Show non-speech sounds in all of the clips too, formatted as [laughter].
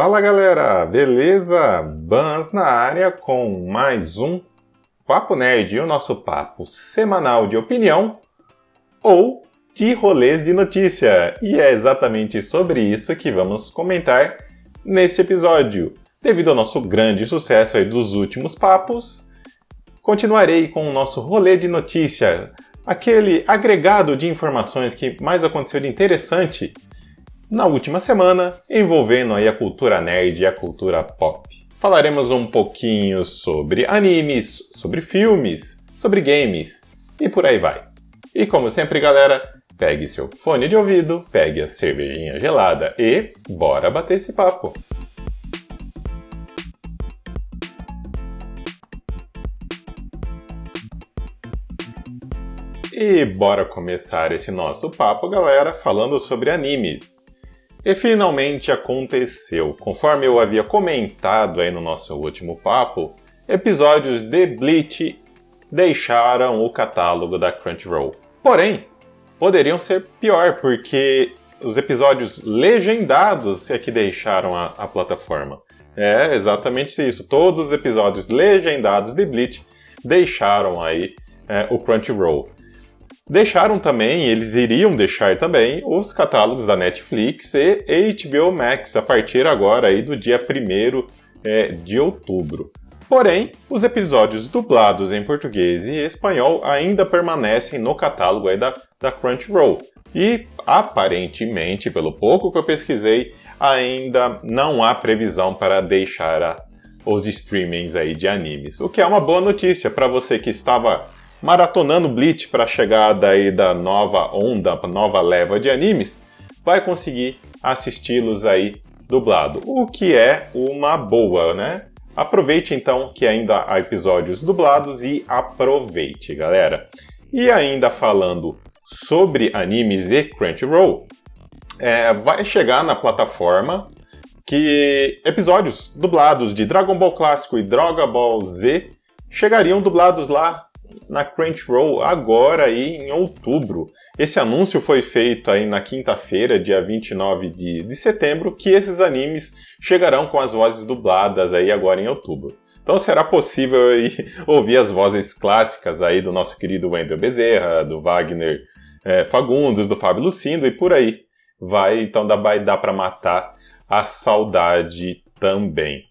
Fala galera, beleza? Bans na área com mais um Papo Nerd, o nosso papo semanal de opinião ou de rolês de notícia. E é exatamente sobre isso que vamos comentar neste episódio. Devido ao nosso grande sucesso aí dos últimos papos, continuarei com o nosso rolê de notícia, aquele agregado de informações que mais aconteceu de interessante na última semana, envolvendo aí a cultura nerd e a cultura pop. Falaremos um pouquinho sobre animes, sobre filmes, sobre games e por aí vai. E como sempre, galera, pegue seu fone de ouvido, pegue a cervejinha gelada e bora bater esse papo. E bora começar esse nosso papo, galera, falando sobre animes. E finalmente aconteceu. Conforme eu havia comentado aí no nosso último papo, episódios de Bleach deixaram o catálogo da Crunchyroll. Porém, poderiam ser pior, porque os episódios legendados é que deixaram a, a plataforma. É exatamente isso. Todos os episódios legendados de Bleach deixaram aí é, o Crunchyroll. Deixaram também, eles iriam deixar também, os catálogos da Netflix e HBO Max a partir agora aí do dia 1 é, de outubro. Porém, os episódios dublados em português e espanhol ainda permanecem no catálogo aí da, da Crunchyroll. E aparentemente, pelo pouco que eu pesquisei, ainda não há previsão para deixar a, os streamings aí de animes. O que é uma boa notícia para você que estava maratonando Bleach para a chegada aí da nova onda, nova leva de animes, vai conseguir assisti-los aí dublado, o que é uma boa, né? Aproveite então que ainda há episódios dublados e aproveite, galera. E ainda falando sobre animes e Crunchyroll, é, vai chegar na plataforma que episódios dublados de Dragon Ball Clássico e Dragon Ball Z chegariam dublados lá na Crunchyroll agora aí em outubro. Esse anúncio foi feito aí na quinta-feira, dia 29 de, de setembro, que esses animes chegarão com as vozes dubladas aí agora em outubro. Então será possível aí [laughs] ouvir as vozes clássicas aí do nosso querido Wendel Bezerra, do Wagner é, Fagundes, do Fábio Lucindo e por aí. Vai, então dá, para matar a saudade também.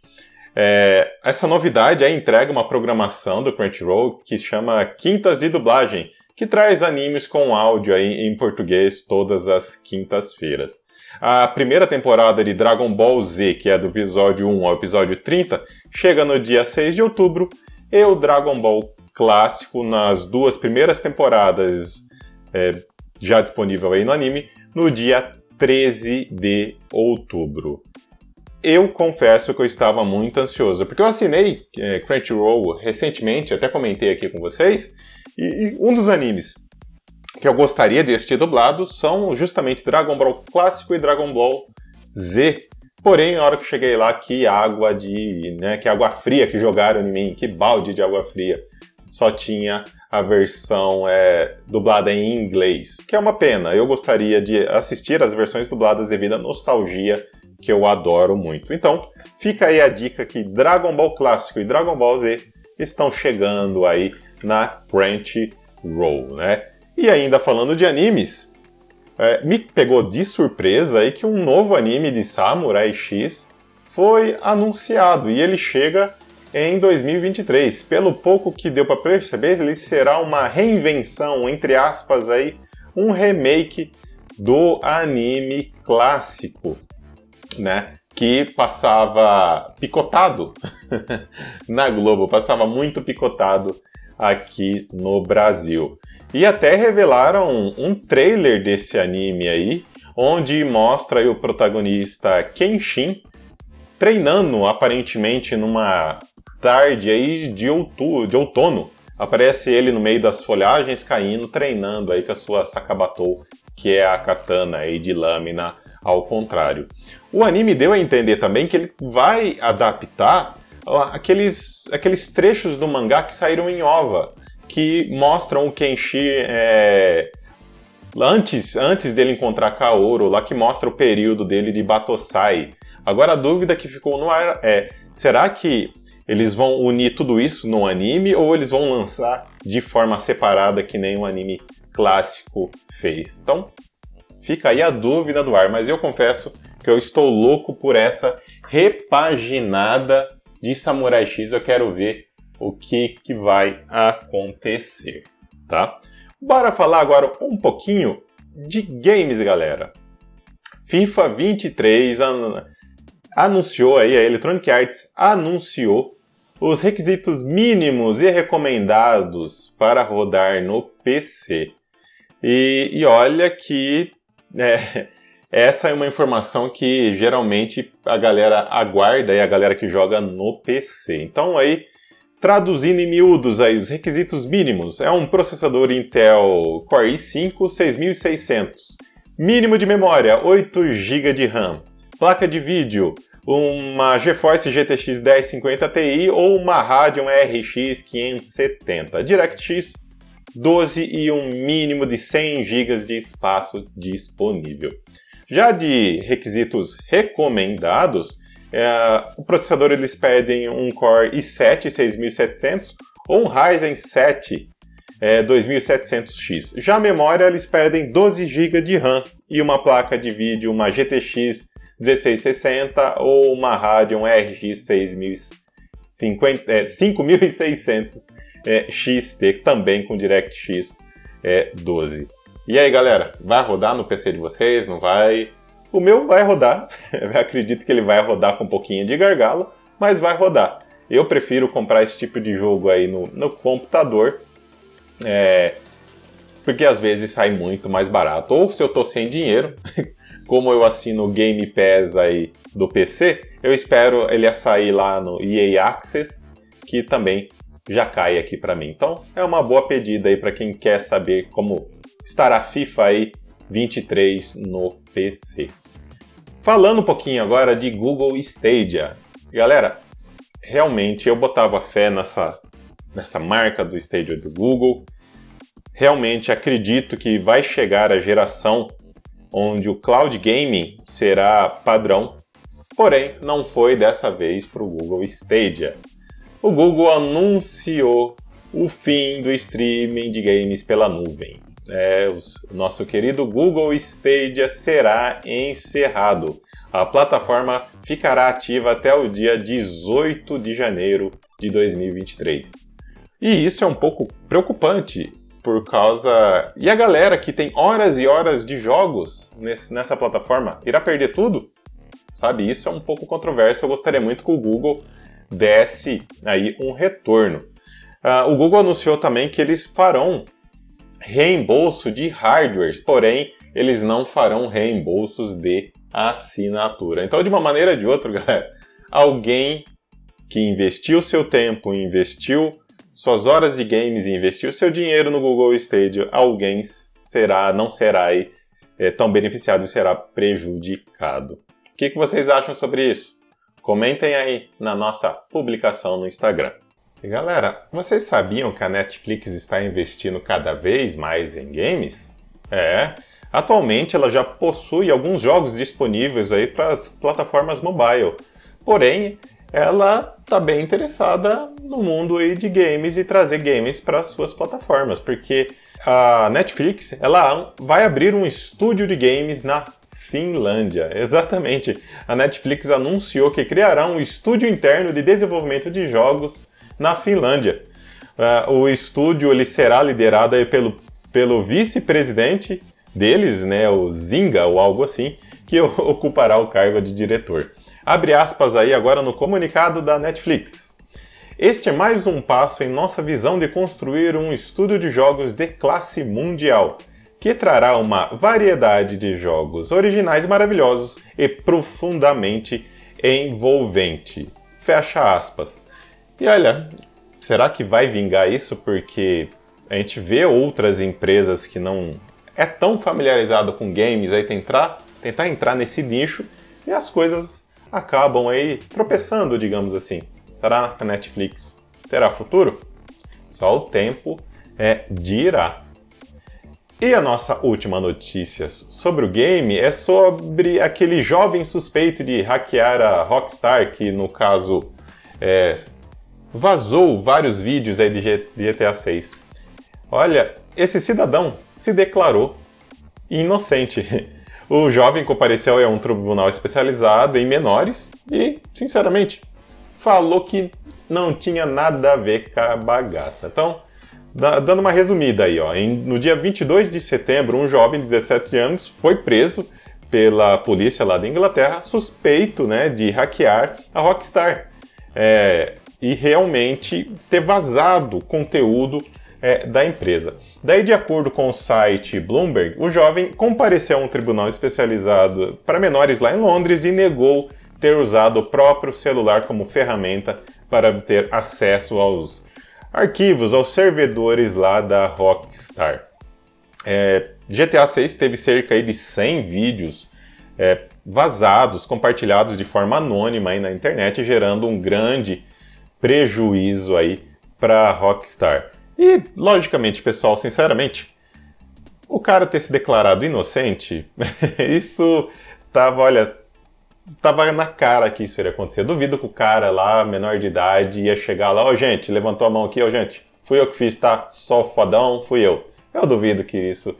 É, essa novidade é entrega uma programação do Crunchyroll que chama Quintas de Dublagem, que traz animes com áudio aí em português todas as quintas-feiras. A primeira temporada de Dragon Ball Z, que é do episódio 1 ao episódio 30, chega no dia 6 de outubro, e o Dragon Ball clássico nas duas primeiras temporadas é, já disponível aí no anime, no dia 13 de outubro eu confesso que eu estava muito ansioso, porque eu assinei é, Crunchyroll recentemente, até comentei aqui com vocês, e, e, um dos animes que eu gostaria de assistir dublados são justamente Dragon Ball Clássico e Dragon Ball Z. Porém, na hora que cheguei lá, que água de. Né, que água fria que jogaram em mim, que balde de água fria. Só tinha a versão é, dublada em inglês, que é uma pena. Eu gostaria de assistir as versões dubladas devido à nostalgia que eu adoro muito. Então, fica aí a dica que Dragon Ball Clássico e Dragon Ball Z estão chegando aí na Crunchyroll, né? E ainda falando de animes, é, me pegou de surpresa aí que um novo anime de Samurai X foi anunciado e ele chega em 2023. Pelo pouco que deu para perceber, ele será uma reinvenção, entre aspas aí, um remake do anime clássico né? Que passava picotado [laughs] na Globo, passava muito picotado aqui no Brasil. E até revelaram um trailer desse anime aí, onde mostra aí o protagonista Kenshin treinando aparentemente numa tarde aí de, outono, de outono. Aparece ele no meio das folhagens caindo, treinando aí com a sua Sakabatou, que é a katana aí de lâmina ao contrário. O anime deu a entender também que ele vai adaptar aqueles, aqueles trechos do mangá que saíram em OVA, que mostram o Kenshi é, antes, antes dele encontrar Kaoru, lá que mostra o período dele de Batosai. Agora a dúvida que ficou no ar é: será que eles vão unir tudo isso no anime ou eles vão lançar de forma separada que nem o anime clássico fez? Então, fica aí a dúvida do ar, mas eu confesso que eu estou louco por essa repaginada de Samurai X. Eu quero ver o que, que vai acontecer, tá? Bora falar agora um pouquinho de games, galera. FIFA 23 an anunciou aí, a Electronic Arts anunciou os requisitos mínimos e recomendados para rodar no PC. E, e olha que [laughs] é, essa é uma informação que geralmente a galera aguarda e a galera que joga no PC. Então aí, traduzindo em miúdos aí, os requisitos mínimos, é um processador Intel Core i5 6600, mínimo de memória 8 GB de RAM, placa de vídeo uma GeForce GTX 1050 Ti ou uma Radeon RX 570, DirectX 12 e um mínimo de 100 GB de espaço disponível. Já de requisitos recomendados, é, o processador eles pedem um Core i7 6700 ou um Ryzen 7 é, 2700X. Já a memória eles pedem 12 GB de RAM e uma placa de vídeo, uma GTX 1660 ou uma Radeon RX 5600 é, XT, também com DirectX é, 12. E aí, galera, vai rodar no PC de vocês? Não vai? O meu vai rodar. [laughs] Acredito que ele vai rodar com um pouquinho de gargalo, mas vai rodar. Eu prefiro comprar esse tipo de jogo aí no, no computador, é, porque às vezes sai muito mais barato. Ou se eu tô sem dinheiro, [laughs] como eu assino o Game Pass aí do PC, eu espero ele sair lá no EA Access, que também já cai aqui para mim. Então é uma boa pedida aí para quem quer saber como estará FIFA aí 23 no PC. Falando um pouquinho agora de Google Stadia. Galera, realmente eu botava fé nessa, nessa marca do Stadia do Google. Realmente acredito que vai chegar a geração onde o cloud gaming será padrão, porém não foi dessa vez para o Google Stadia. O Google anunciou o fim do streaming de games pela nuvem é, o nosso querido Google Stadia será encerrado. A plataforma ficará ativa até o dia 18 de janeiro de 2023. E isso é um pouco preocupante, por causa. E a galera que tem horas e horas de jogos nesse, nessa plataforma irá perder tudo? Sabe, isso é um pouco controverso. Eu gostaria muito que o Google desse aí um retorno. Uh, o Google anunciou também que eles farão reembolso de hardwares, porém eles não farão reembolsos de assinatura. Então, de uma maneira ou de outra, [laughs] galera, alguém que investiu seu tempo, investiu suas horas de games e investiu seu dinheiro no Google Stadia, alguém será, não será aí, é, tão beneficiado e será prejudicado. O que, que vocês acham sobre isso? Comentem aí na nossa publicação no Instagram. E galera, vocês sabiam que a Netflix está investindo cada vez mais em games? É, atualmente ela já possui alguns jogos disponíveis aí para as plataformas mobile. Porém, ela está bem interessada no mundo aí de games e trazer games para suas plataformas, porque a Netflix ela vai abrir um estúdio de games na Finlândia. Exatamente. A Netflix anunciou que criará um estúdio interno de desenvolvimento de jogos na Finlândia. Uh, o estúdio ele será liderado pelo, pelo vice-presidente deles, né, o Zinga ou algo assim, que [laughs] ocupará o cargo de diretor. Abre aspas aí agora no comunicado da Netflix. Este é mais um passo em nossa visão de construir um estúdio de jogos de classe mundial, que trará uma variedade de jogos originais maravilhosos e profundamente envolvente. Fecha aspas. E olha, será que vai vingar isso? Porque a gente vê outras empresas que não é tão familiarizado com games aí tentar, tentar entrar nesse nicho e as coisas acabam aí tropeçando, digamos assim. Será que a Netflix terá futuro? Só o tempo é dirá. E a nossa última notícia sobre o game é sobre aquele jovem suspeito de hackear a Rockstar, que no caso é, vazou vários vídeos aí de GTA 6. Olha, esse cidadão se declarou inocente. [laughs] O jovem compareceu a um tribunal especializado em menores e, sinceramente, falou que não tinha nada a ver com a bagaça. Então, dando uma resumida aí, ó. no dia 22 de setembro, um jovem de 17 anos foi preso pela polícia lá da Inglaterra, suspeito né, de hackear a Rockstar. É, e realmente ter vazado conteúdo é, da empresa. Daí, de acordo com o site Bloomberg, o jovem compareceu a um tribunal especializado para menores lá em Londres e negou ter usado o próprio celular como ferramenta para ter acesso aos arquivos, aos servidores lá da Rockstar. É, GTA 6 teve cerca de 100 vídeos é, vazados, compartilhados de forma anônima aí na internet, gerando um grande prejuízo aí para Rockstar. E, logicamente, pessoal, sinceramente, o cara ter se declarado inocente, [laughs] isso tava, olha, tava na cara que isso iria acontecer. Duvido que o cara lá, menor de idade, ia chegar lá, ó, oh, gente, levantou a mão aqui, ó, oh, gente, fui eu que fiz, tá? Só fodão, fui eu. Eu duvido que isso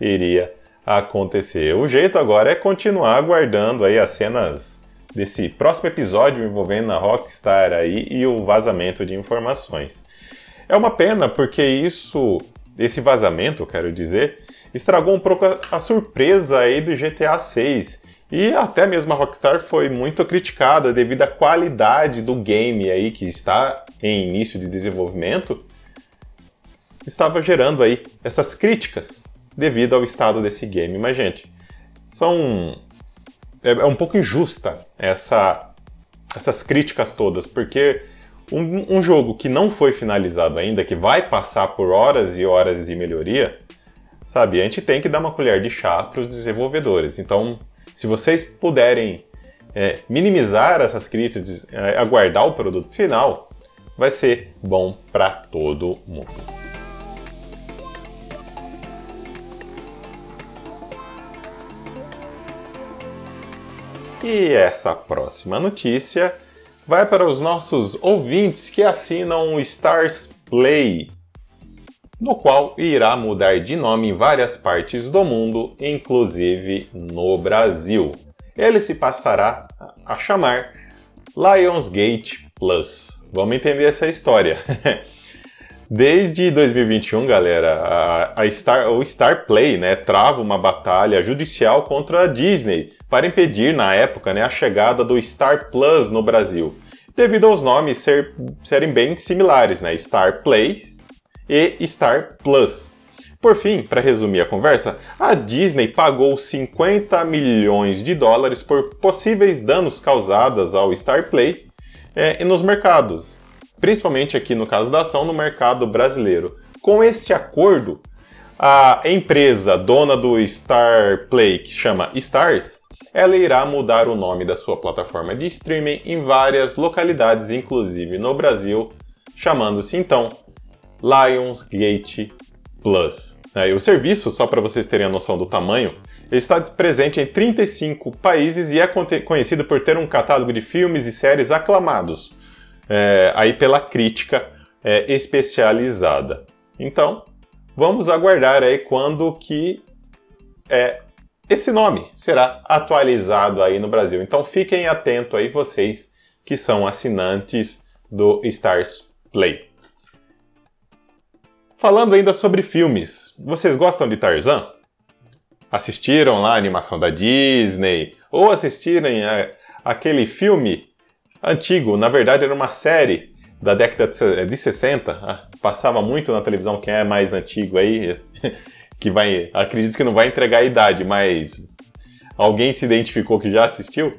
iria acontecer. O jeito agora é continuar aguardando aí as cenas desse próximo episódio envolvendo a Rockstar aí e o vazamento de informações. É uma pena porque isso, esse vazamento, quero dizer, estragou um pouco a, a surpresa aí do GTA 6. E até mesmo a Rockstar foi muito criticada devido à qualidade do game aí que está em início de desenvolvimento. Estava gerando aí essas críticas devido ao estado desse game. Mas, gente, são é, é um pouco injusta essa, essas críticas todas, porque um, um, jogo que não foi finalizado ainda, que vai passar por horas e horas de melhoria, sabe, a gente tem que dar uma colher de chá para os desenvolvedores. Então, se vocês puderem é, minimizar essas críticas, é, aguardar o produto final, vai ser bom para todo mundo. E essa próxima notícia vai para os nossos ouvintes que assinam o Stars Play, no qual irá mudar de nome em várias partes do mundo, inclusive no Brasil. Ele se passará a chamar Lionsgate Plus. Vamos entender essa história. [laughs] Desde 2021, galera, a, Star, o Star Play né, trava uma batalha judicial contra a Disney para impedir, na época, né, a chegada do Star Plus no Brasil, devido aos nomes ser, serem bem similares, né, Star Play e Star Plus. Por fim, para resumir a conversa, a Disney pagou 50 milhões de dólares por possíveis danos causados ao Star Play é, nos mercados, principalmente aqui no caso da ação no mercado brasileiro. Com este acordo, a empresa dona do Star Play, que chama Stars, ela irá mudar o nome da sua plataforma de streaming em várias localidades, inclusive no Brasil, chamando-se então Lionsgate Plus. É, e o serviço, só para vocês terem a noção do tamanho, está presente em 35 países e é conhecido por ter um catálogo de filmes e séries aclamados, é, aí pela crítica é, especializada. Então, vamos aguardar aí quando que é, esse nome será atualizado aí no Brasil. Então fiquem atentos aí vocês que são assinantes do Stars Play. Falando ainda sobre filmes, vocês gostam de Tarzan? Assistiram lá a animação da Disney? Ou assistiram a, aquele filme antigo? Na verdade era uma série da década de 60, ah, passava muito na televisão, quem é mais antigo aí [laughs] que vai. Acredito que não vai entregar a idade, mas alguém se identificou que já assistiu.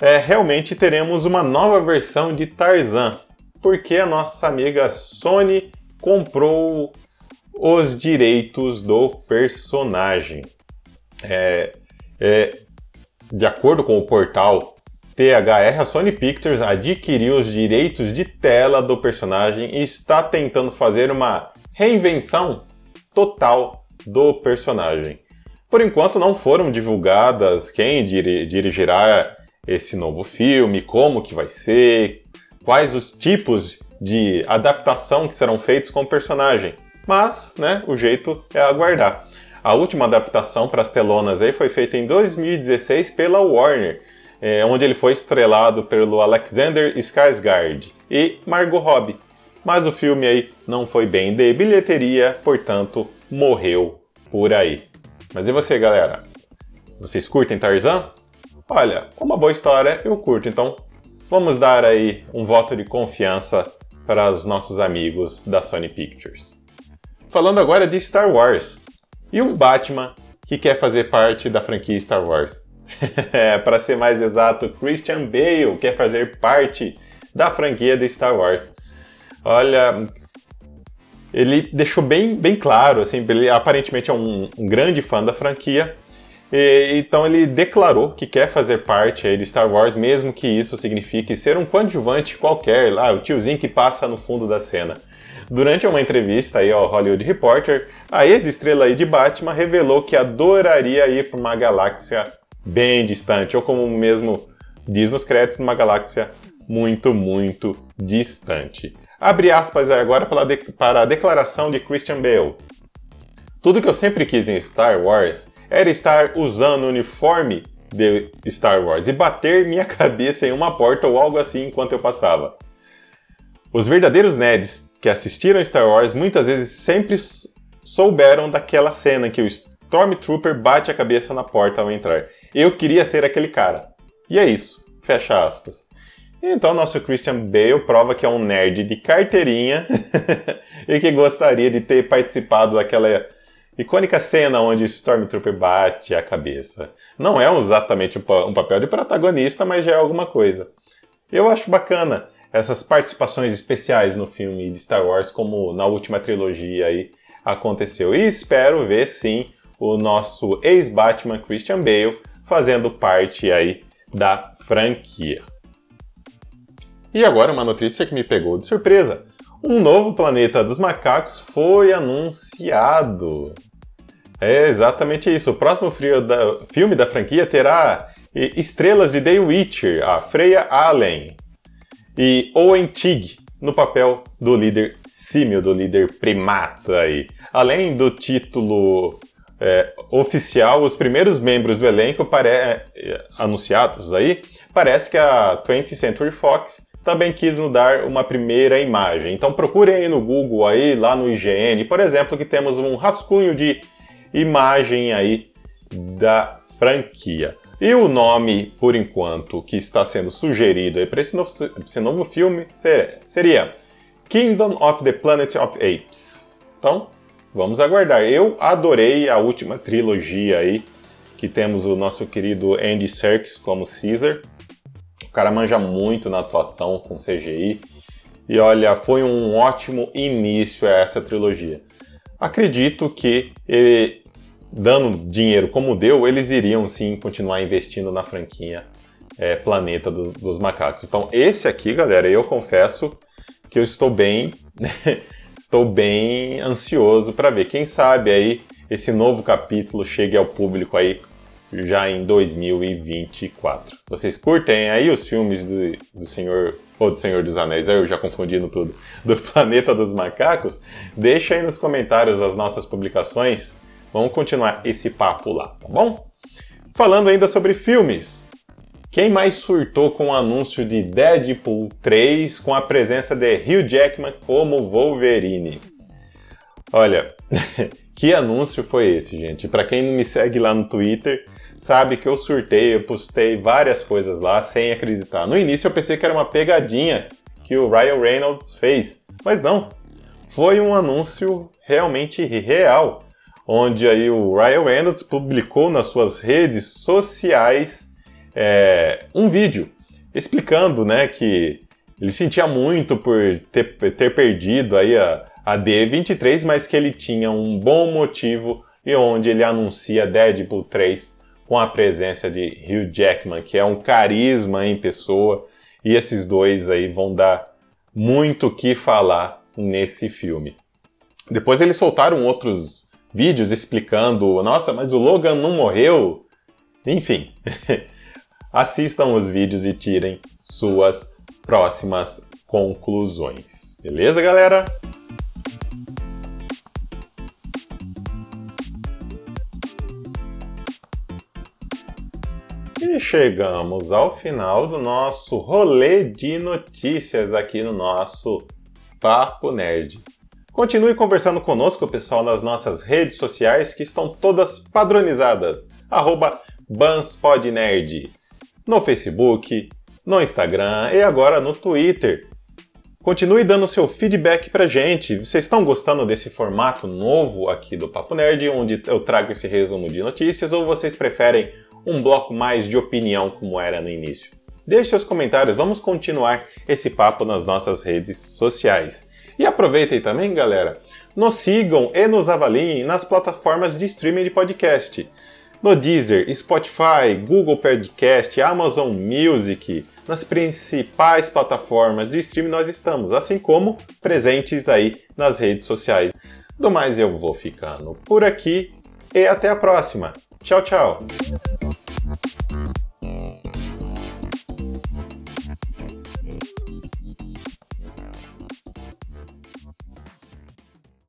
É, realmente teremos uma nova versão de Tarzan, porque a nossa amiga Sony comprou os direitos do personagem. É, é, de acordo com o portal THR, a Sony Pictures adquiriu os direitos de tela do personagem e está tentando fazer uma reinvenção total do personagem. Por enquanto não foram divulgadas quem dirigirá esse novo filme, como que vai ser, quais os tipos de adaptação que serão feitos com o personagem. Mas, né, o jeito é aguardar. A última adaptação para as telonas aí foi feita em 2016 pela Warner, é, onde ele foi estrelado pelo Alexander Skarsgård e Margot Robbie. Mas o filme aí não foi bem de bilheteria, portanto, morreu por aí. Mas e você, galera? Vocês curtem Tarzan? Olha, uma boa história eu curto, então vamos dar aí um voto de confiança para os nossos amigos da Sony Pictures. Falando agora de Star Wars e um Batman que quer fazer parte da franquia Star Wars. [laughs] é, para ser mais exato, Christian Bale quer fazer parte da franquia de Star Wars. Olha, ele deixou bem, bem claro, assim, ele aparentemente é um, um grande fã da franquia, e, então ele declarou que quer fazer parte aí de Star Wars, mesmo que isso signifique ser um coadjuvante qualquer, lá, o tiozinho que passa no fundo da cena. Durante uma entrevista aí ao Hollywood Reporter, a ex-estrela aí de Batman revelou que adoraria ir para uma galáxia bem distante, ou como mesmo diz nos créditos, numa galáxia muito, muito distante. Abre aspas agora para a declaração de Christian Bale. Tudo que eu sempre quis em Star Wars era estar usando o uniforme de Star Wars e bater minha [laughs] cabeça em uma porta ou algo assim enquanto eu passava. Os verdadeiros nerds que assistiram Star Wars muitas vezes sempre souberam daquela cena que o Stormtrooper bate a cabeça na porta ao entrar. Eu queria ser aquele cara. E é isso. Fecha aspas. Então, nosso Christian Bale prova que é um nerd de carteirinha [laughs] e que gostaria de ter participado daquela icônica cena onde Stormtrooper bate a cabeça. Não é exatamente um papel de protagonista, mas já é alguma coisa. Eu acho bacana essas participações especiais no filme de Star Wars, como na última trilogia aí aconteceu. E espero ver sim o nosso ex-Batman Christian Bale fazendo parte aí da franquia. E agora uma notícia que me pegou de surpresa. Um novo planeta dos macacos foi anunciado. É exatamente isso. O próximo da, filme da franquia terá estrelas de The Witcher, a Freya Allen e Owen Tig no papel do líder símio, do líder primata aí. Além do título é, oficial, os primeiros membros do elenco pare... É, anunciados aí, parece que a 20th Century Fox também quis nos dar uma primeira imagem. Então procurem aí no Google, aí, lá no IGN, por exemplo, que temos um rascunho de imagem aí da franquia. E o nome, por enquanto, que está sendo sugerido para esse, esse novo filme seria Kingdom of the Planet of Apes. Então, vamos aguardar. Eu adorei a última trilogia aí, que temos o nosso querido Andy Serkis como Caesar. O cara manja muito na atuação com CGI. E olha, foi um ótimo início a essa trilogia. Acredito que ele, dando dinheiro como deu, eles iriam sim continuar investindo na franquia é, Planeta dos, dos, Macacos. Então, esse aqui, galera, eu confesso que eu estou bem, [laughs] estou bem ansioso para ver. Quem sabe aí esse novo capítulo chegue ao público aí já em 2024. Vocês curtem aí os filmes do, do Senhor ou do Senhor dos Anéis, eu já confundindo tudo, do [laughs] Planeta dos Macacos? Deixa aí nos comentários as nossas publicações. Vamos continuar esse papo lá, tá bom? Falando ainda sobre filmes. Quem mais surtou com o anúncio de Deadpool 3 com a presença de Hugh Jackman como Wolverine? Olha, [laughs] que anúncio foi esse, gente? Para quem não me segue lá no Twitter, sabe que eu surtei, eu postei várias coisas lá sem acreditar. No início eu pensei que era uma pegadinha que o Ryan Reynolds fez, mas não. Foi um anúncio realmente real, onde aí o Ryan Reynolds publicou nas suas redes sociais é, um vídeo explicando, né, que ele sentia muito por ter, ter perdido aí a, a D23, mas que ele tinha um bom motivo e onde ele anuncia Deadpool 3 com a presença de Hugh Jackman, que é um carisma em pessoa, e esses dois aí vão dar muito o que falar nesse filme. Depois eles soltaram outros vídeos explicando, nossa, mas o Logan não morreu. Enfim, [laughs] assistam os vídeos e tirem suas próximas conclusões. Beleza, galera? Chegamos ao final do nosso rolê de notícias aqui no nosso Papo Nerd. Continue conversando conosco, pessoal, nas nossas redes sociais que estão todas padronizadas. BansPodNerd. No Facebook, no Instagram e agora no Twitter. Continue dando seu feedback pra gente. Vocês estão gostando desse formato novo aqui do Papo Nerd, onde eu trago esse resumo de notícias, ou vocês preferem um bloco mais de opinião como era no início? Deixe seus comentários, vamos continuar esse papo nas nossas redes sociais. E aproveitem também, galera, nos sigam e nos avaliem nas plataformas de streaming de podcast. No Deezer, Spotify, Google Podcast, Amazon Music, nas principais plataformas de streaming nós estamos, assim como presentes aí nas redes sociais. Do mais eu vou ficando por aqui e até a próxima. Tchau, tchau.